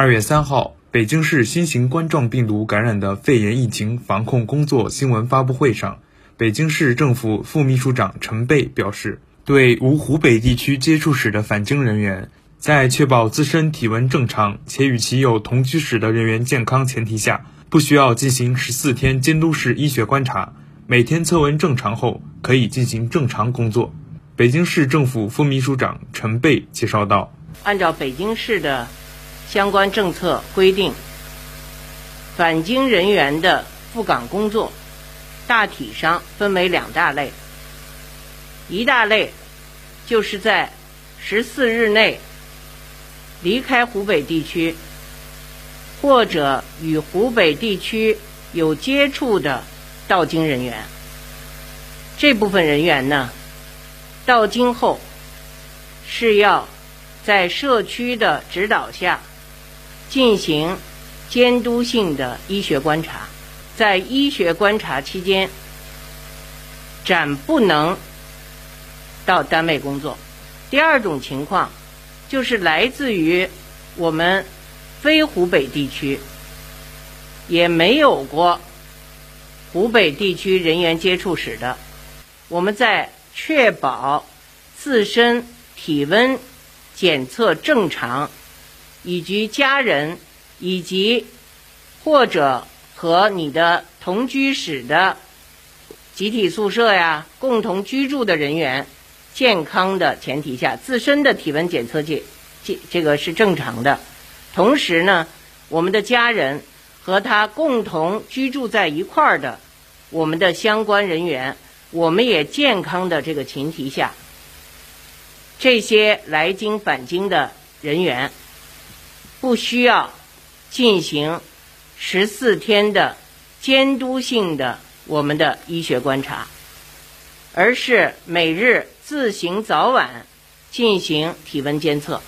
二月三号，北京市新型冠状病毒感染的肺炎疫情防控工作新闻发布会上，北京市政府副秘书长陈贝表示，对无湖北地区接触史的返京人员，在确保自身体温正常且与其有同居史的人员健康前提下，不需要进行十四天监督式医学观察，每天测温正常后可以进行正常工作。北京市政府副秘书长陈贝介绍道：“按照北京市的。”相关政策规定，返京人员的赴岗工作大体上分为两大类。一大类就是在十四日内离开湖北地区，或者与湖北地区有接触的到京人员。这部分人员呢，到京后是要在社区的指导下。进行监督性的医学观察，在医学观察期间，暂不能到单位工作。第二种情况就是来自于我们非湖北地区，也没有过湖北地区人员接触史的，我们在确保自身体温检测正常。以及家人，以及或者和你的同居室的集体宿舍呀，共同居住的人员健康的前提下，自身的体温检测这这这个是正常的。同时呢，我们的家人和他共同居住在一块儿的我们的相关人员，我们也健康的这个前提下，这些来京返京的人员。不需要进行十四天的监督性的我们的医学观察，而是每日自行早晚进行体温监测，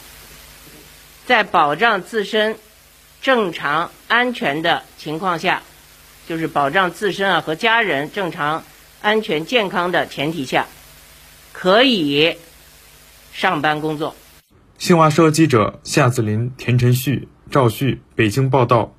在保障自身正常安全的情况下，就是保障自身啊和家人正常安全健康的前提下，可以上班工作。新华社记者夏子林、田晨旭、赵旭北京报道。